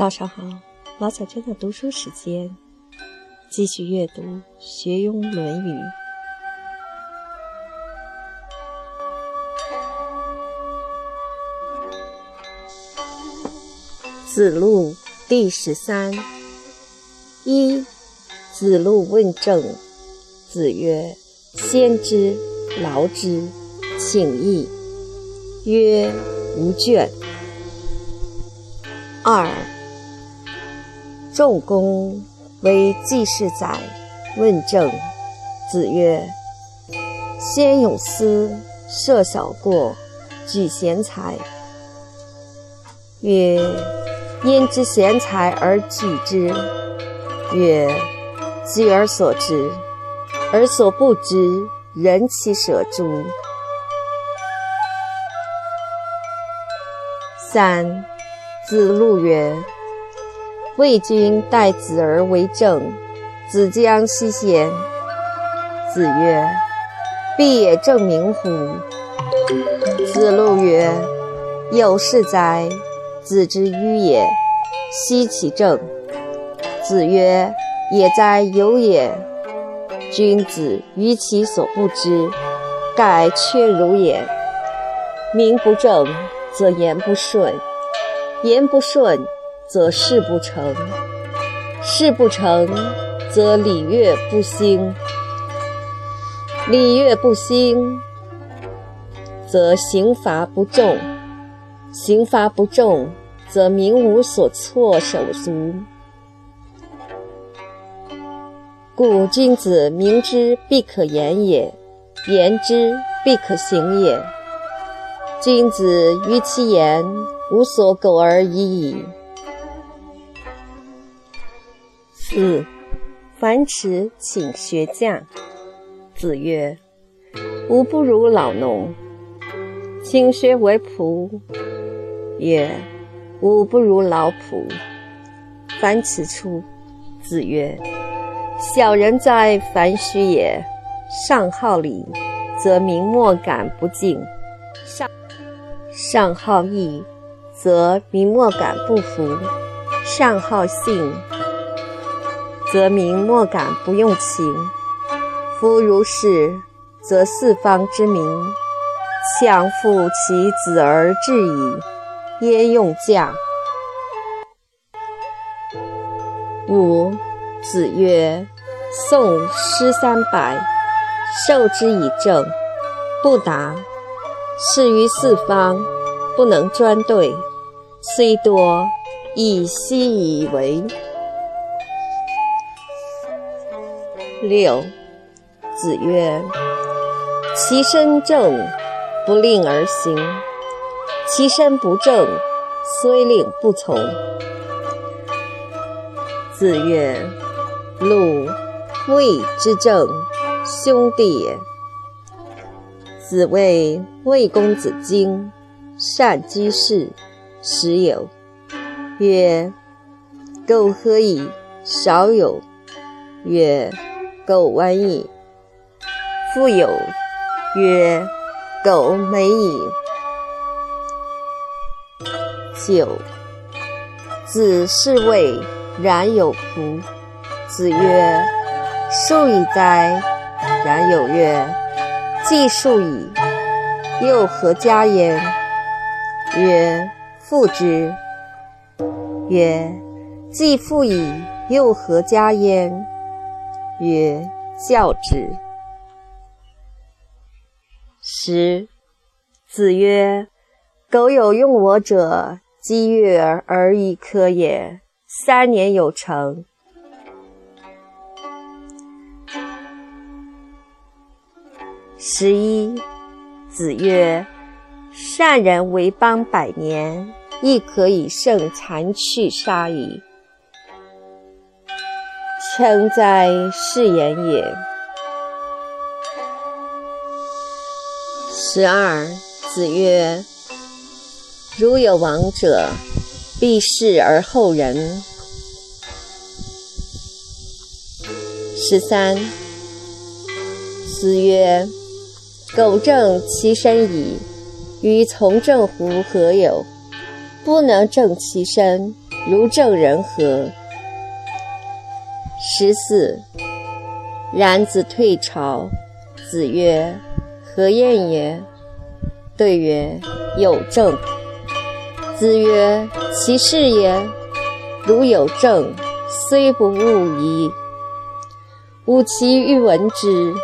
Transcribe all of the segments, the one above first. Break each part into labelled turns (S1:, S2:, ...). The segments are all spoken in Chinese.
S1: 早上好，老小娟的读书时间，继续阅读《学庸论语》。子路第十三。一，子路问政。子曰：“先知，劳之，请益。”曰：“无倦。”二。仲弓为季氏宰，问政。子曰：“先有司，设小过，举贤才。”曰：“焉知贤才而举之？”曰：“举而所知，而所不知，人其舍诸？”三，子路曰。魏君待子而为政，子将西贤。子曰：“必也正名乎？”子路曰：“有事哉！子之迂也，奚其政？”子曰：“也哉，有也！君子于其所不知，盖缺如也。名不正则言不顺，言不顺。”则事不成，事不成，则礼乐不兴；礼乐不兴，则刑罚不重；刑罚不重，则民无所措手足。故君子明之，必可言也；言之，必可行也。君子于其言，无所苟而已矣。四，樊迟请学匠。子曰：“吾不如老农，请学为仆。”曰：“吾不如老仆。”樊迟出。子曰：“小人哉，樊须也！上好礼，则民莫敢不敬；上上好义，则民莫敢不服；上好信。”则民莫敢不用情。夫如是，则四方之民相负其子而至矣。焉用嫁？五子曰：“宋诗三百，授之以政，不达。是于四方，不能专对。虽多，以希以为。”六，子曰：“其身正，不令而行；其身不正，虽令不从。”子曰：“鲁、卫之政，兄弟也。”子谓魏公子荆，善居士，时有曰：“苟何以少有？”曰：苟完矣。复有曰：“苟美矣。”九。子是谓然有仆。子曰：“数矣哉！”然有曰：“既数矣，又何加焉？”曰：“父之。”曰：“既父矣，又何加焉？”曰：教之。十。子曰：苟有用我者，积月而已可也，三年有成。十一。子曰：善人为邦百年，亦可以胜残去杀矣。诚哉，是言也！十二，子曰：“如有亡者，必视而后仁。”十三，子曰：“苟正其身矣，与从政乎何有？不能正其身，如正人何。十四，冉子退朝，子曰：“何晏也？”对曰：“有政。”子曰：“其事也。如有政，虽不务矣。吾其欲闻之。”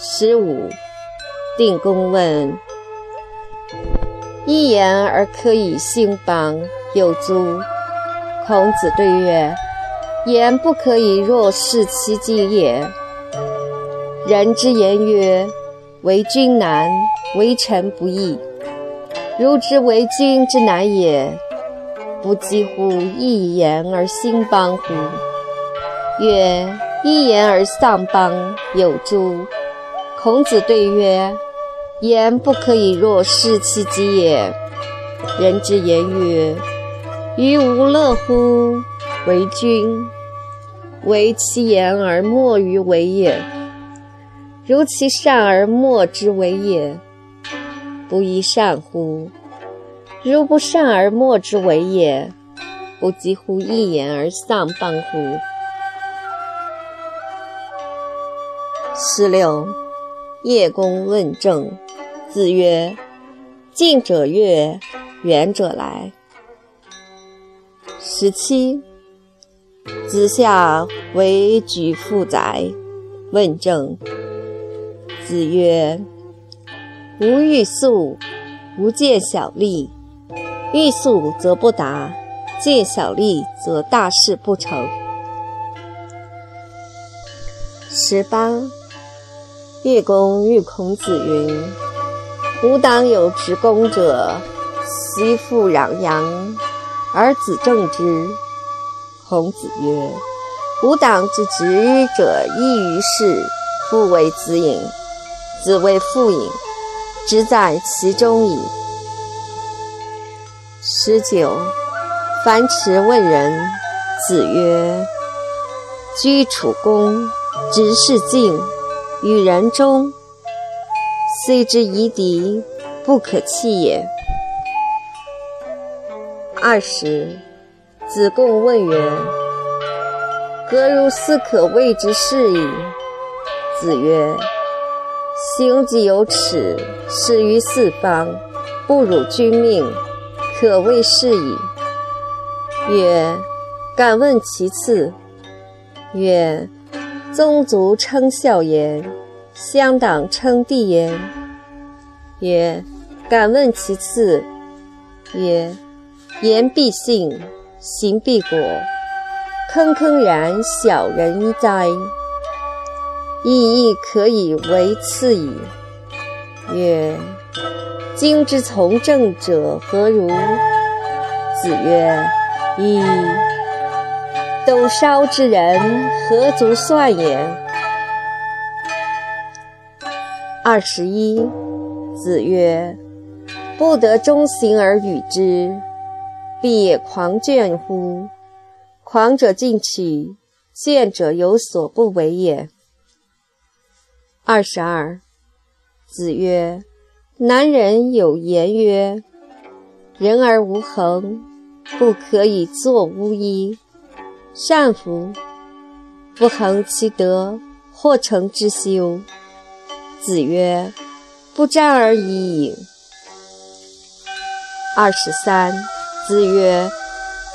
S1: 十五，定公问：“一言而可以兴邦，有诸？”孔子对曰：“言不可以若是其极也。人之言曰：‘为君难，为臣不易。’如之为君之难也，不几乎一言而兴邦乎？曰：一言而丧邦，有诸？”孔子对曰：“言不可以若是其己也。人之言曰。”于无乐乎？为君，为其言而莫于为也；如其善而莫之为也，不亦善乎？如不善而莫之为也，不几乎一言而丧邦乎？十六，叶公问政，子曰：“近者悦，远者来。”十七，子夏为举父宰，问政。子曰：“吾欲速，吾见小利。欲速则不达，见小利则大事不成。”十八，叶公遇孔子云：“吾党有执公者，悉复攘阳。”而子正之。孔子曰：“吾党之执者异于事，父为子隐，子为父隐，直在其中矣。”十九，樊迟问仁。子曰：“居处恭，执事敬，与人忠，虽之夷狄，不可弃也。”二十，子贡问曰：“何如斯可谓之事矣？”子曰：“行己有耻，始于四方，不辱君命，可谓是矣。”曰：“敢问其次。”曰：“宗族称孝言，乡党称弟言。”曰：“敢问其次。”曰：言必信，行必果。坑坑然小人哉！亦亦可以为次矣。曰：今之从政者何如？子曰：噫！斗烧之人，何足算也？二十一，子曰：不得中行而与之。必也狂倦乎？狂者进取，倦者有所不为也。二十二，子曰：“男人有言曰：‘人而无恒，不可以作巫医。’善夫！不恒其德，或成之修。”子曰：“不战而已矣。”二十三。子曰：“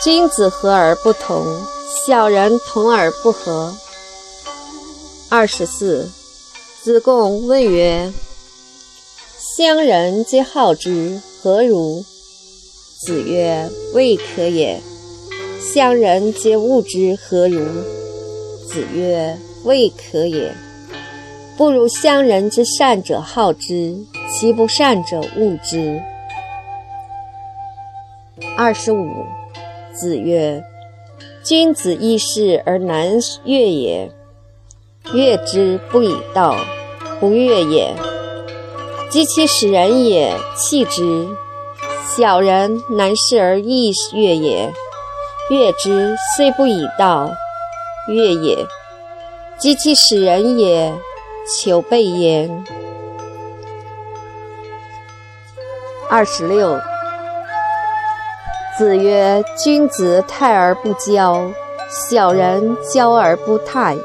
S1: 君子和而不同，小人同而不和。”二十四，子贡问曰：“乡人皆好之，何如？”子曰：“未可也。”乡人皆恶之，何如？子曰：“未可也。”不如乡人之善者好之，其不善者恶之。二十五，子曰：“君子易事而难悦也，悦之不以道，不悦也。及其使人也，弃之。小人难事而易悦也，悦之虽不以道，悦也。及其使人也，求备焉。”二十六。子曰：“君子泰而不骄，小人骄而不泰。”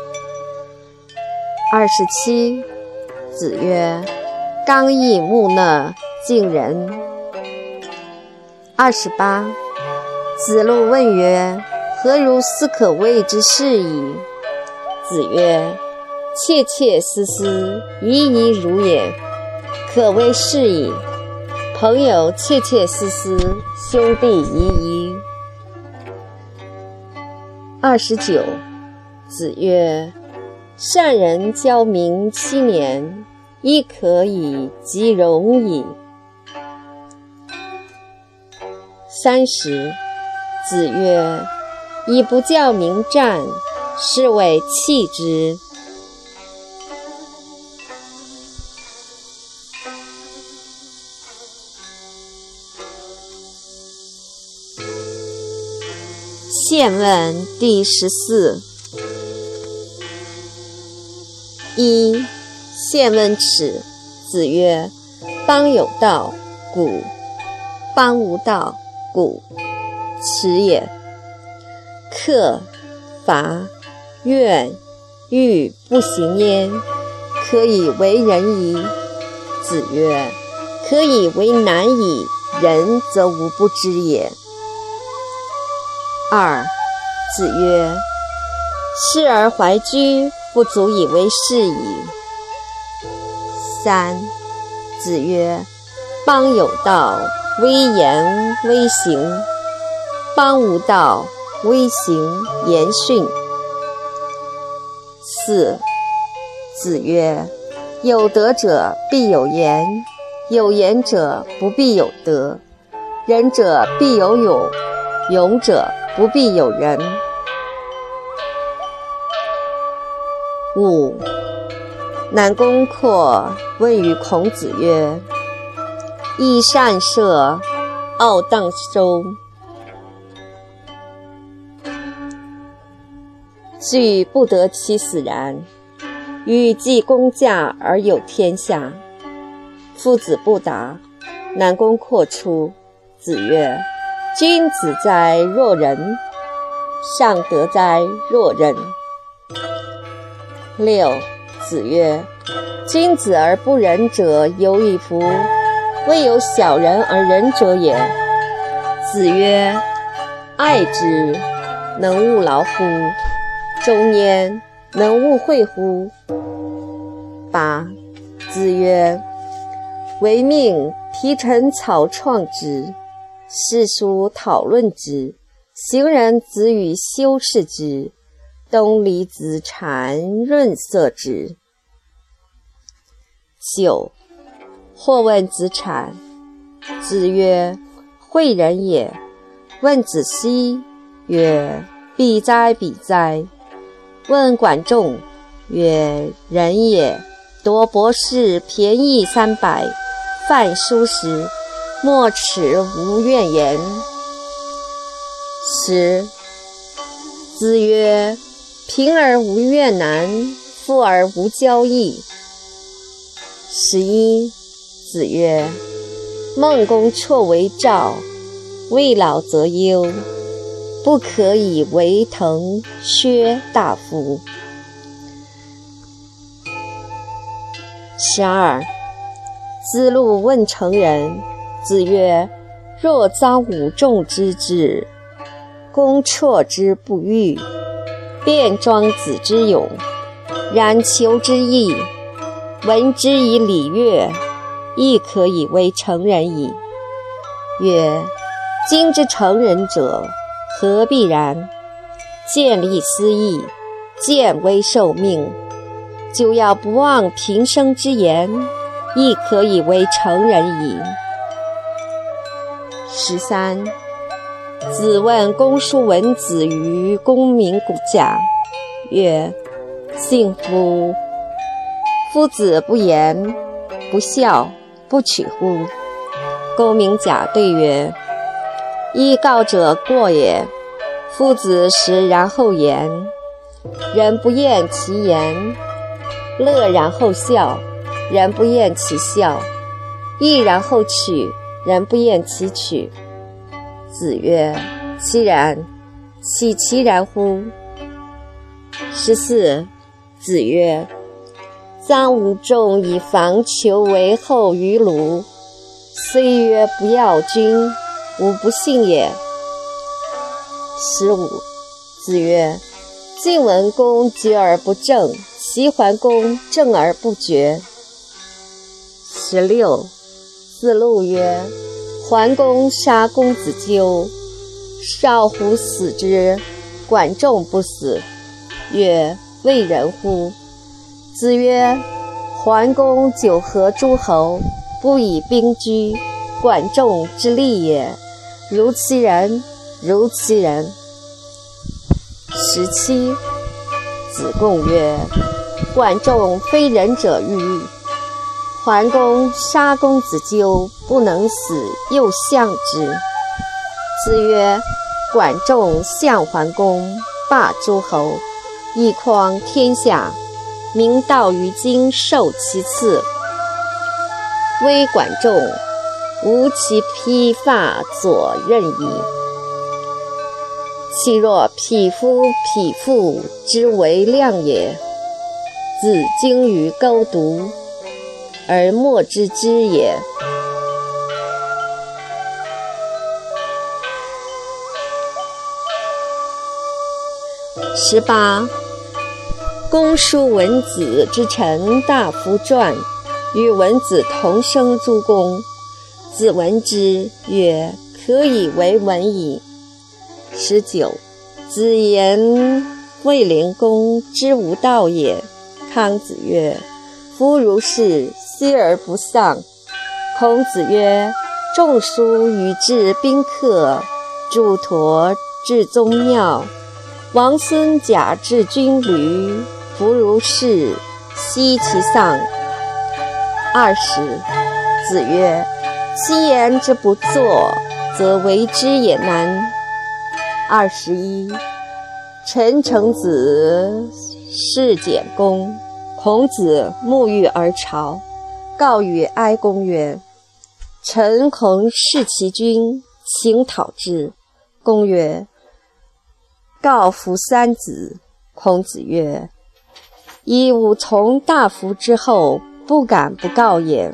S1: 二十七。子曰：“刚毅木讷，近人。”二十八。子路问曰：“何如斯可谓之是矣？”子曰：“切切思思，怡怡如也，可谓是矣。朋友切切思思，兄弟疑疑。”二十九。子曰：“善人教民七年，亦可以及容矣。”三十。子曰：“以不教民战，是谓弃之。”宪问第十四。一，宪问耻。子曰：“邦有道，古；邦无道，古。”耻也。克、伐、怨、欲不行焉，可以为人矣。子曰：可以为难矣，人则无不知也。二，子曰：事而怀居，不足以为是矣。三，子曰：邦有道，威严威行。邦无道，威行言训。四，子曰：有德者必有言，有言者不必有德；仁者必有勇，勇者不必有仁。五，南宫括问于孔子曰：益善射，傲荡周。惧不得其死然，欲济公驾而有天下。夫子不答。南宫括出。子曰：“君子哉若人！尚德哉若人！”六。子曰：“君子而不仁者有矣夫！未有小人而仁者也。”子曰：“爱之，能勿劳乎？”中焉能勿惠乎？八。子曰：“唯命皮陈草创之，世书讨论之，行人子语修饰之，东离子产润色之。”九。或问子产。子曰：“诲人也。”问子西曰：“必哉，必哉！”问管仲曰：“人也，夺博士便宜三百，饭疏食，莫耻无怨言。”十。子曰：“贫而无怨难，富而无骄易。”十一。子曰：“孟公辍为赵，未老则忧。”不可以为滕薛大夫。十二，子路问成人。子曰：“若遭五众之至，公辍之不欲，便庄子之勇，然求之意，闻之以礼乐，亦可以为成人矣。”曰：“今之成人者。”何必然？见利思义，见危受命。就要不忘平生之言，亦可以为成人矣。十三。子问公叔文子于公明古贾，曰：“幸夫！夫子不言，不孝，不取乎？”公明贾对曰。依告者过也。夫子食然后言，人不厌其言；乐然后笑，人不厌其笑；义然后取，人不厌其取。子曰：“其然，其其然乎？”十四。子曰：“臧武仲以防求为后于鲁，虽曰不要君，吾不信也。”十五。子曰：“晋文公决而不正，齐桓公正而不决。”十六。子路曰：“桓公杀公子纠，少乎死之，管仲不死。”曰。为人乎？子曰：“桓公九合诸侯，不以兵居，管仲之利也。如其人，如其人。”十七。子贡曰：“管仲非仁者欤？桓公杀公子纠，不能死，又相之。”子曰：“管仲相桓公，霸诸侯。”一匡天下，明道于今受其次。微管仲，无其披发左衽矣。其若匹夫匹妇之为量也，子精于钩渎，而莫之知也。十八。公叔文子之臣大夫传，与文子同生诸公。子闻之曰：“可以为文矣。”十九。子言卫灵公之无道也。康子曰：“夫如是，息而不丧。”孔子曰：“仲叔与至宾客，祝陀至宗庙，王孙贾至军旅。”夫如是，奚其丧？二十。子曰：“昔言之不作，则为之也难。”二十一。陈成子弑简公，孔子沐浴而朝，告与哀公曰：“臣恐弑其君，请讨之。”公曰：“告夫三子。”孔子曰。以吾从大夫之后，不敢不告也。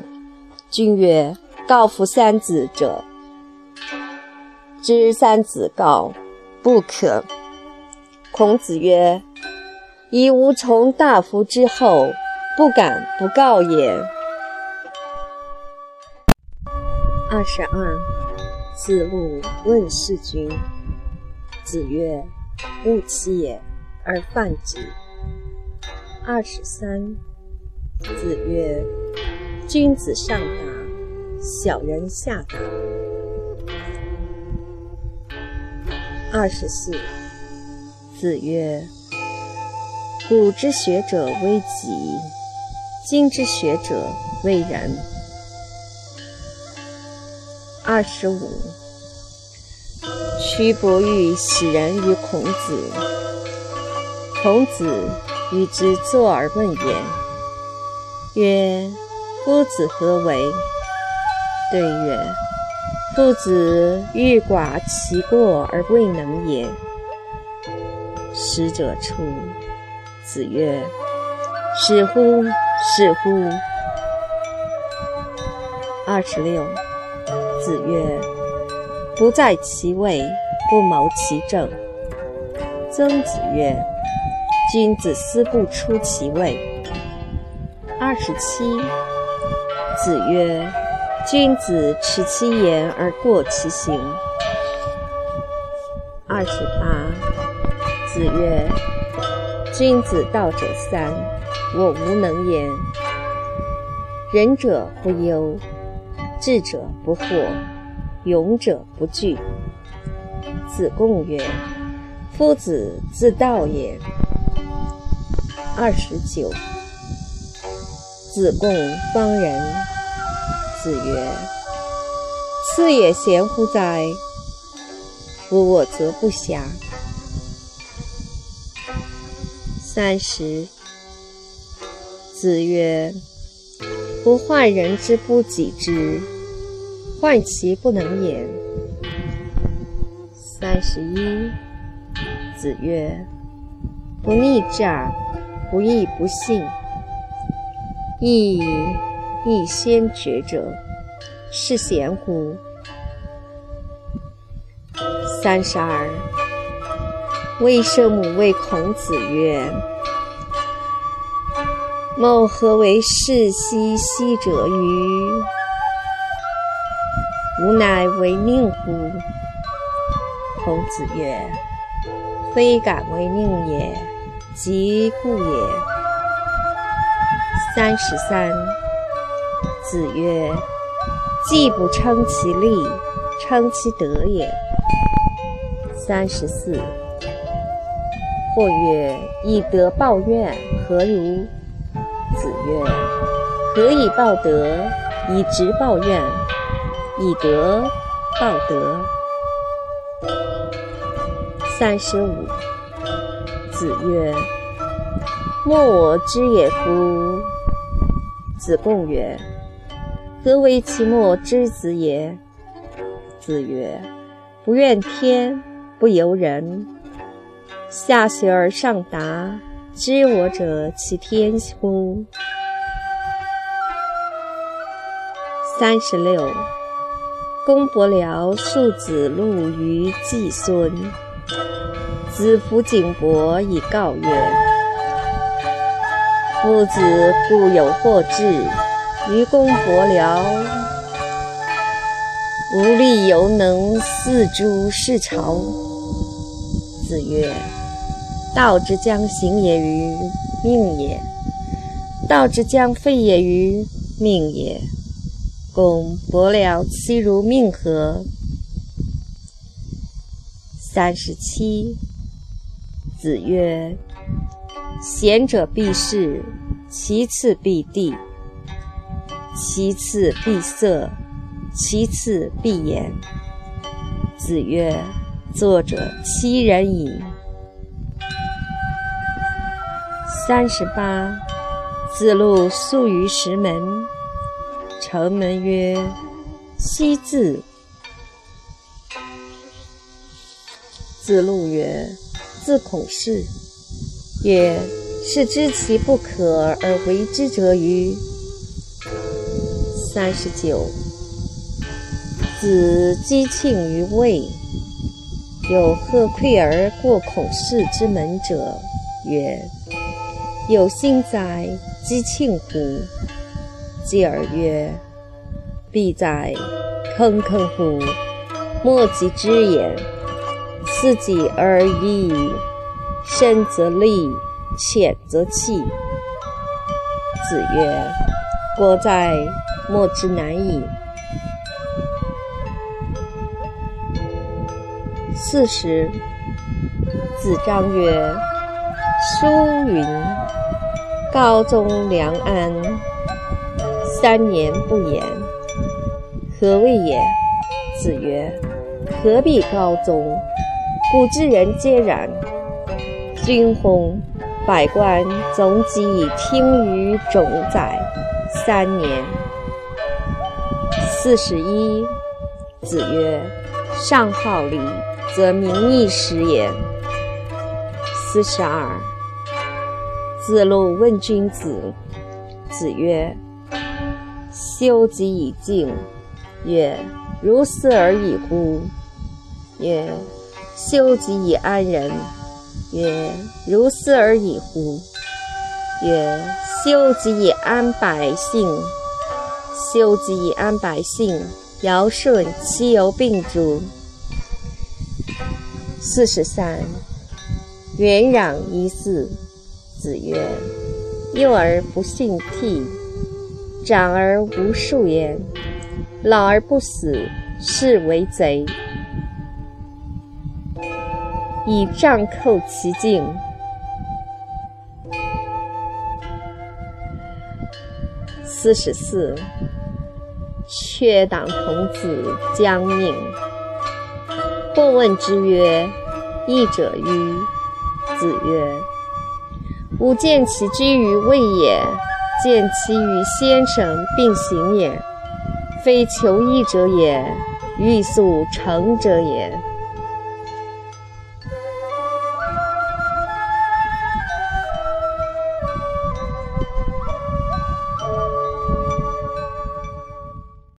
S1: 君曰：“告夫三子者，知三子告，不可。”孔子曰：“以无从大夫之后，不敢不告也。”二十二。子路问事君。子曰：“勿欺也，而犯之。”二十三，子曰：“君子上达，小人下达。”二十四，子曰：“古之学者为己，今之学者为人。”二十五，屈伯玉喜人于孔子，孔子。与之坐而问言，曰：“夫子何为？”对曰：“夫子欲寡其过而未能也。”使者出，子曰：“是乎！是乎！”二十六。子曰：“不在其位，不谋其政。”曾子曰。君子思不出其位。二十七。子曰：君子持其言而过其行。二十八。子曰：君子道者三，我无能言。仁者不忧，智者不惑，勇者不惧。子贡曰：夫子自道也。二十九。子贡方人。子曰：“次也贤乎哉？夫我则不暇。”三十。子曰：“不患人之不己知，患其不能言。”三十一，子曰：不逆诈，不义不信。义亦先觉者，是贤乎？三十二，魏圣母谓孔子曰：“某何为世兮兮者于？吾乃为宁乎？”孔子曰：“非敢为宁也，即故也。”三十三，子曰：“既不称其利，称其德也。”三十四，或曰：“以德报怨，何如？”子曰：“何以报德？以直报怨，以德报德。”三十五，子曰：“莫我知也乎？”子贡曰：“何为其莫之子也？”子曰：“不怨天，不尤人。下学而上达，知我者其天乎？”三十六，公伯僚述子路于季孙，子服景伯以告曰。夫子固有惑志，于公伯僚，无力犹能四诸事朝。子曰：“道之将行也于命也，道之将废也于命也。公伯僚其如命何？”三十七，子曰。贤者必士，其次必地，其次必色，其次必言。子曰：“作者七人矣。”三十八，子路宿于石门，城门曰：“西字。”子路曰：“自孔氏。”曰：是知其不可而为之者与？三十九。子姬庆于魏，有贺馈而过孔氏之门者，曰：有心哉，姬庆乎？继而曰：必在，坑坑乎？莫及之也。斯己而已。深则利，浅则弃。子曰：“国在，莫之难矣。”四十。子张曰：“书云：‘高宗良安，三年不言。’何谓也？”子曰：“何必高宗？古之人皆然。”君鸿，百官总己以听于冢宰三年。四十一，子曰：“上好礼，则民义始也。”四十二，子路问君子。子曰：“修己以敬。”曰：“如斯而已乎？”曰：“修己以安人。”曰：如斯而已乎？曰：修己以安百姓，修己以安百姓，尧舜其犹病诸？四十三，元攘一四。子曰：幼而不信悌，长而无数焉，老而不死，是为贼。以杖扣其颈。四十四，却党童子将命。或问之曰：“义者于？”子曰：“吾见其居于位也，见其与先生并行也。非求异者也，欲速成者也。”